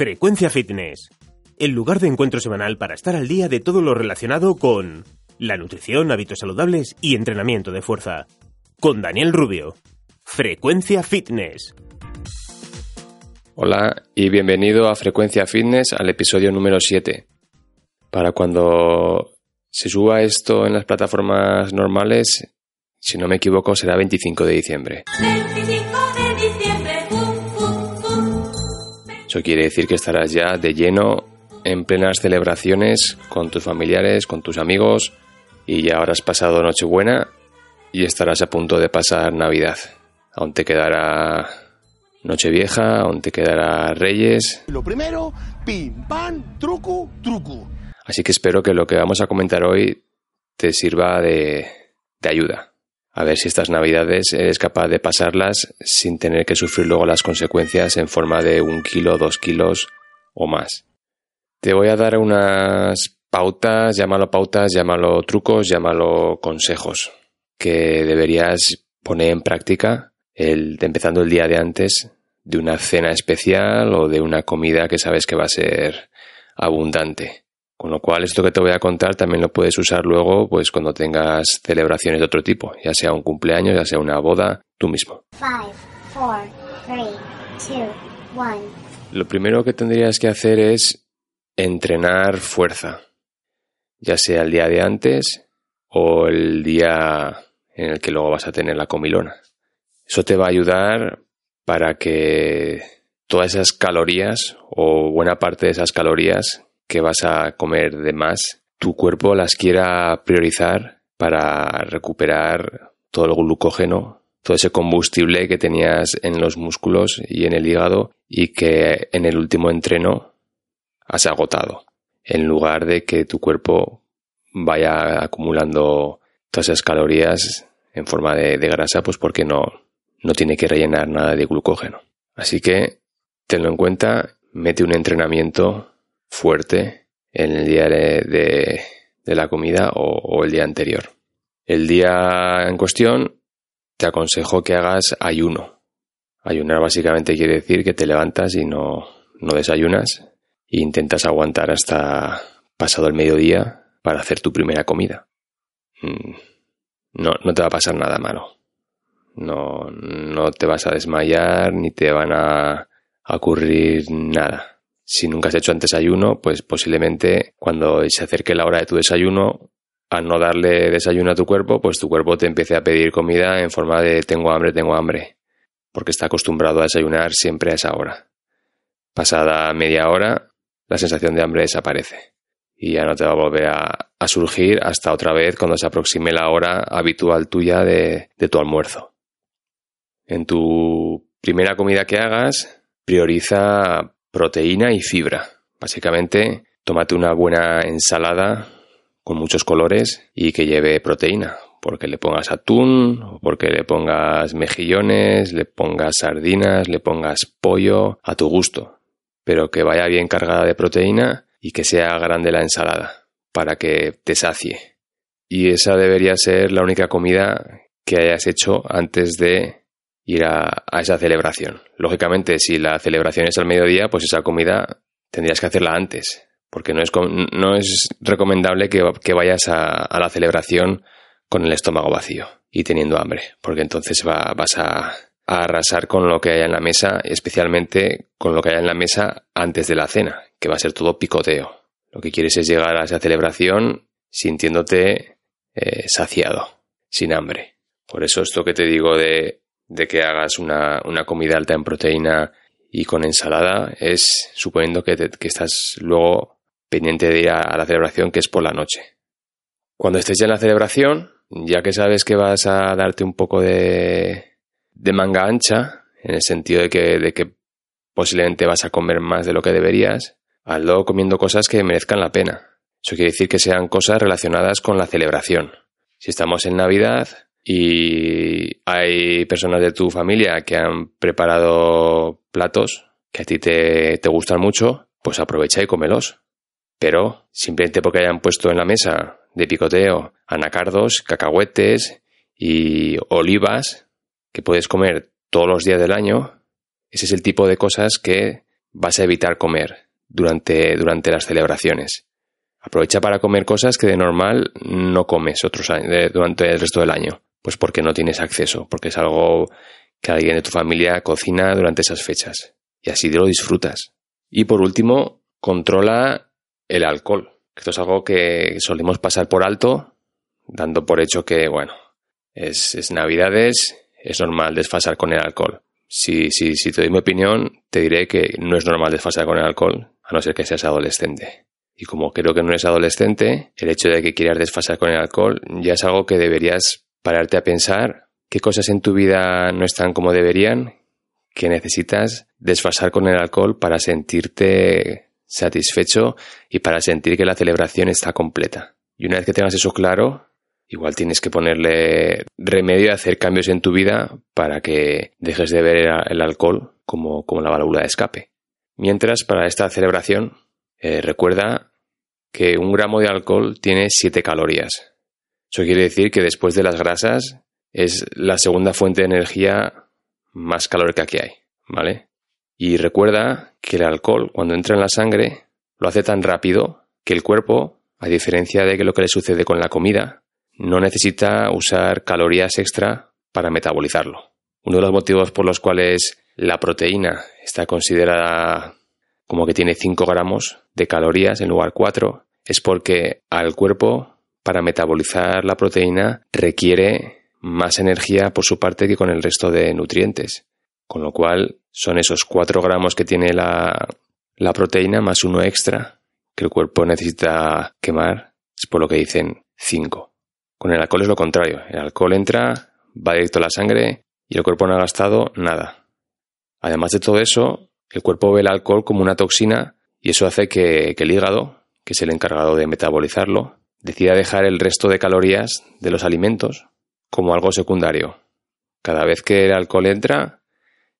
Frecuencia Fitness, el lugar de encuentro semanal para estar al día de todo lo relacionado con la nutrición, hábitos saludables y entrenamiento de fuerza. Con Daniel Rubio. Frecuencia Fitness. Hola y bienvenido a Frecuencia Fitness al episodio número 7. Para cuando se suba esto en las plataformas normales, si no me equivoco, será 25 de diciembre. 25 de diciembre. Eso quiere decir que estarás ya de lleno en plenas celebraciones con tus familiares, con tus amigos y ya habrás pasado Nochebuena y estarás a punto de pasar Navidad. Aún te quedará Nochevieja, aún te quedará Reyes. Lo primero, pim, pam, truco, truco. Así que espero que lo que vamos a comentar hoy te sirva de, de ayuda a ver si estas navidades eres capaz de pasarlas sin tener que sufrir luego las consecuencias en forma de un kilo, dos kilos o más. Te voy a dar unas pautas, llámalo pautas, llámalo trucos, llámalo consejos, que deberías poner en práctica el, empezando el día de antes de una cena especial o de una comida que sabes que va a ser abundante. Con lo cual, esto que te voy a contar también lo puedes usar luego, pues cuando tengas celebraciones de otro tipo, ya sea un cumpleaños, ya sea una boda, tú mismo. Lo primero que tendrías que hacer es entrenar fuerza, ya sea el día de antes o el día en el que luego vas a tener la comilona. Eso te va a ayudar para que todas esas calorías o buena parte de esas calorías que vas a comer de más, tu cuerpo las quiera priorizar para recuperar todo el glucógeno, todo ese combustible que tenías en los músculos y en el hígado y que en el último entreno has agotado, en lugar de que tu cuerpo vaya acumulando todas esas calorías en forma de, grasa, pues porque no, no tiene que rellenar nada de glucógeno. Así que tenlo en cuenta, mete un entrenamiento fuerte en el día de, la comida o, el día anterior. El día en cuestión te aconsejo que hagas ayuno. Ayunar básicamente quiere decir que te levantas y no, no desayunas e intentas aguantar hasta pasado el mediodía para hacer tu primera comida. Mm, no, no te va a pasar nada malo. No, no te vas a desmayar ni te van a ocurrir nada. Si nunca has hecho antes ayuno, pues posiblemente cuando se acerque la hora de tu desayuno, al no darle desayuno a tu cuerpo, pues tu cuerpo te empiece a pedir comida en forma de tengo hambre, tengo hambre, porque está acostumbrado a desayunar siempre a esa hora. Pasada media hora, la sensación de hambre desaparece y ya no te va a volver a, surgir hasta otra vez cuando se aproxime la hora habitual tuya de tu almuerzo. En tu primera comida que hagas, prioriza proteína y fibra. Básicamente, tómate una buena ensalada con muchos colores y que lleve proteína, porque le pongas atún, porque le pongas mejillones, le pongas sardinas, le pongas pollo, a tu gusto, pero que vaya bien cargada de proteína y que sea grande la ensalada, para que te sacie. Y esa debería ser la única comida que hayas hecho antes de ir a, esa celebración. Lógicamente, si la celebración es al mediodía, pues esa comida tendrías que hacerla antes, porque no es, no es recomendable que, vayas a, la celebración con el estómago vacío y teniendo hambre, porque entonces vas a, arrasar con lo que haya en la mesa, especialmente con lo que haya en la mesa antes de la cena, que va a ser todo picoteo. Lo que quieres es llegar a esa celebración sintiéndote eh, saciado, sin hambre. Por eso esto que te digo de de que hagas una, comida alta en proteína y con ensalada es suponiendo que, estás luego pendiente de ir a, la celebración que es por la noche. Cuando estés ya en la celebración, ya que sabes que vas a darte un poco de, de manga ancha en el sentido de que, de que posiblemente vas a comer más de lo que deberías, hazlo comiendo cosas que merezcan la pena. Eso quiere decir que sean cosas relacionadas con la celebración. Si estamos en Navidad y hay personas de tu familia que han preparado platos que a ti te, te gustan mucho, pues aprovecha y cómelos. Pero simplemente porque hayan puesto en la mesa de picoteo anacardos, cacahuetes y olivas que puedes comer todos los días del año, ese es el tipo de cosas que vas a evitar comer durante, durante las celebraciones. Aprovecha para comer cosas que de normal no comes otros años, durante el resto del año. Pues porque no tienes acceso, porque es algo que alguien de tu familia cocina durante esas fechas. Y así lo disfrutas. Y por último, controla el alcohol. Esto es algo que solemos pasar por alto, dando por hecho que, bueno, es, es Navidades, es normal desfasar con el alcohol. Si, si, si te doy mi opinión, te diré que no es normal desfasar con el alcohol, a no ser que seas adolescente. Y como creo que no eres adolescente, el hecho de que quieras desfasar con el alcohol ya es algo que deberías pararte a pensar qué cosas en tu vida no están como deberían, que necesitas desfasar con el alcohol para sentirte satisfecho y para sentir que la celebración está completa. Y una vez que tengas eso claro, igual tienes que ponerle remedio y hacer cambios en tu vida para que dejes de ver el alcohol como, como la válvula de escape. Mientras, para esta celebración, eh, recuerda que un gramo de alcohol tiene 7 calorías. Eso quiere decir que después de las grasas es la segunda fuente de energía más calórica que hay, ¿vale? Y recuerda que el alcohol, cuando entra en la sangre, lo hace tan rápido que el cuerpo, a diferencia de lo que le sucede con la comida, no necesita usar calorías extra para metabolizarlo. Uno de los motivos por los cuales la proteína está considerada como que tiene 5 gramos de calorías en lugar 4 es porque al cuerpo para metabolizar la proteína requiere más energía por su parte que con el resto de nutrientes. Con lo cual son esos 4 gramos que tiene la, proteína más uno extra que el cuerpo necesita quemar. Es por lo que dicen 5. Con el alcohol es lo contrario. El alcohol entra, va directo a la sangre y el cuerpo no ha gastado nada. Además de todo eso, el cuerpo ve el alcohol como una toxina y eso hace que, el hígado, que es el encargado de metabolizarlo, decida dejar el resto de calorías de los alimentos como algo secundario. Cada vez que el alcohol entra,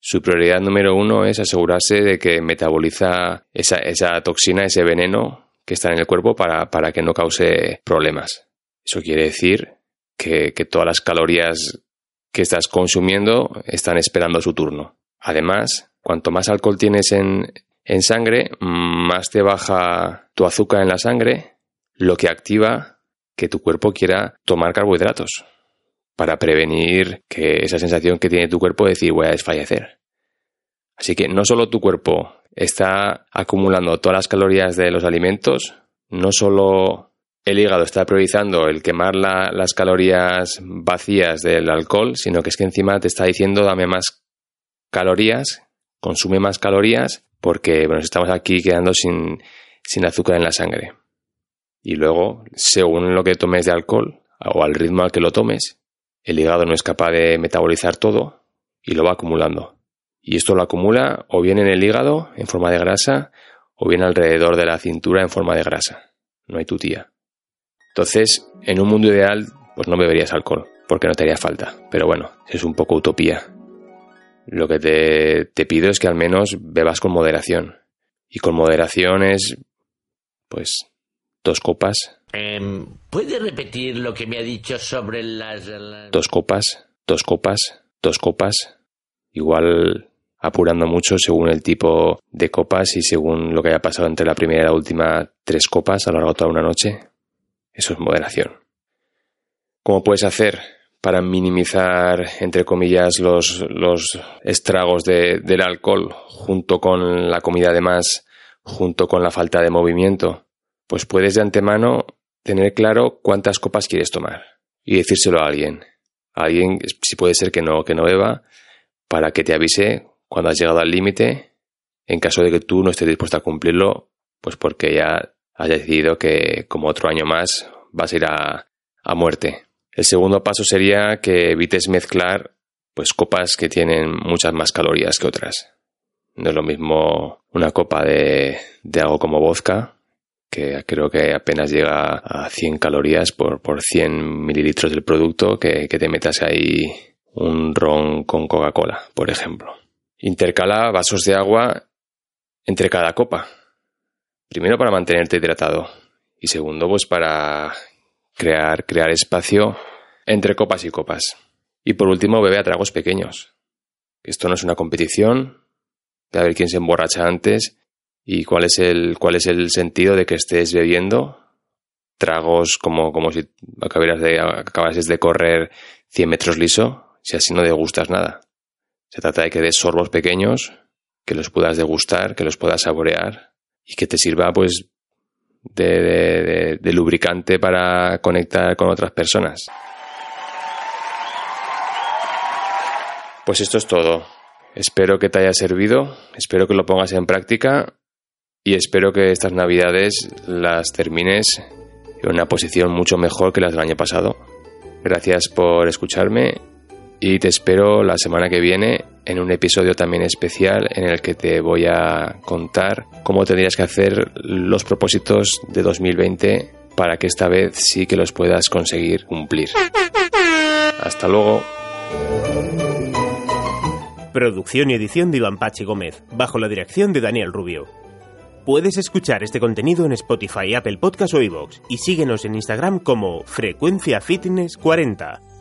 su prioridad número uno es asegurarse de que metaboliza esa, toxina, ese veneno que está en el cuerpo para, para que no cause problemas. Eso quiere decir que, todas las calorías que estás consumiendo están esperando su turno. Además, cuanto más alcohol tienes en, en sangre, más te baja tu azúcar en la sangre, lo que activa que tu cuerpo quiera tomar carbohidratos para prevenir que esa sensación que tiene tu cuerpo de decir voy a desfallecer. Así que no solo tu cuerpo está acumulando todas las calorías de los alimentos, no solo el hígado está priorizando el quemar las calorías vacías del alcohol, sino que es que encima te está diciendo dame más calorías, consume más calorías, porque bueno, estamos aquí quedando sin, sin azúcar en la sangre. Y luego, según lo que tomes de alcohol o al ritmo al que lo tomes, el hígado no es capaz de metabolizar todo y lo va acumulando. Y esto lo acumula o bien en el hígado en forma de grasa o bien alrededor de la cintura en forma de grasa. No hay tutía. Entonces, en un mundo ideal, pues no beberías alcohol, porque no te haría falta. Pero bueno, es un poco utopía. Lo que te, pido es que al menos bebas con moderación. Y con moderación es, pues, dos copas. Em, ¿Puede repetir lo que me ha dicho sobre las... Dos copas, dos copas, dos copas. Igual apurando mucho según el tipo de copas y según lo que haya pasado entre la primera y la última tres copas a lo largo de toda una noche. Eso es moderación. ¿Cómo puedes hacer para minimizar, entre comillas, los, los estragos del alcohol junto con la comida de más, junto con la falta de movimiento? Pues puedes de antemano tener claro cuántas copas quieres tomar y decírselo a alguien. A alguien, si puede ser que no, que no beba, para que te avise cuando has llegado al límite, en caso de que tú no estés dispuesto a cumplirlo, pues porque ya has decidido que como otro año más vas a ir a, a muerte. El segundo paso sería que evites mezclar pues copas que tienen muchas más calorías que otras. No es lo mismo una copa de, de algo como vodka, que creo que apenas llega a 100 calorías por, por 100 mililitros del producto, que, que te metas ahí un ron con Coca-Cola, por ejemplo. Intercala vasos de agua entre cada copa. Primero para mantenerte hidratado y segundo pues para crear, crear espacio entre copas y copas. Y por último bebe a tragos pequeños. Esto no es una competición, de a ver quién se emborracha antes y cuál es el, cuál es el sentido de que estés bebiendo tragos como, como si acabaras de, acabases de correr 100 metros liso, si así no degustas nada. Se trata de que des sorbos pequeños, que los puedas degustar, que los puedas saborear y que te sirva pues de, de lubricante para conectar con otras personas. Pues esto es todo. Espero que te haya servido, espero que lo pongas en práctica y espero que estas navidades las termines en una posición mucho mejor que las del año pasado. Gracias por escucharme y te espero la semana que viene en un episodio también especial en el que te voy a contar cómo tendrías que hacer los propósitos de 2020 para que esta vez sí que los puedas conseguir cumplir. Hasta luego. Producción y edición de Iván Pachi Gómez, bajo la dirección de Daniel Rubio. Puedes escuchar este contenido en Spotify, Apple Podcast o iVoox y síguenos en Instagram como Frecuencia Fitness 40.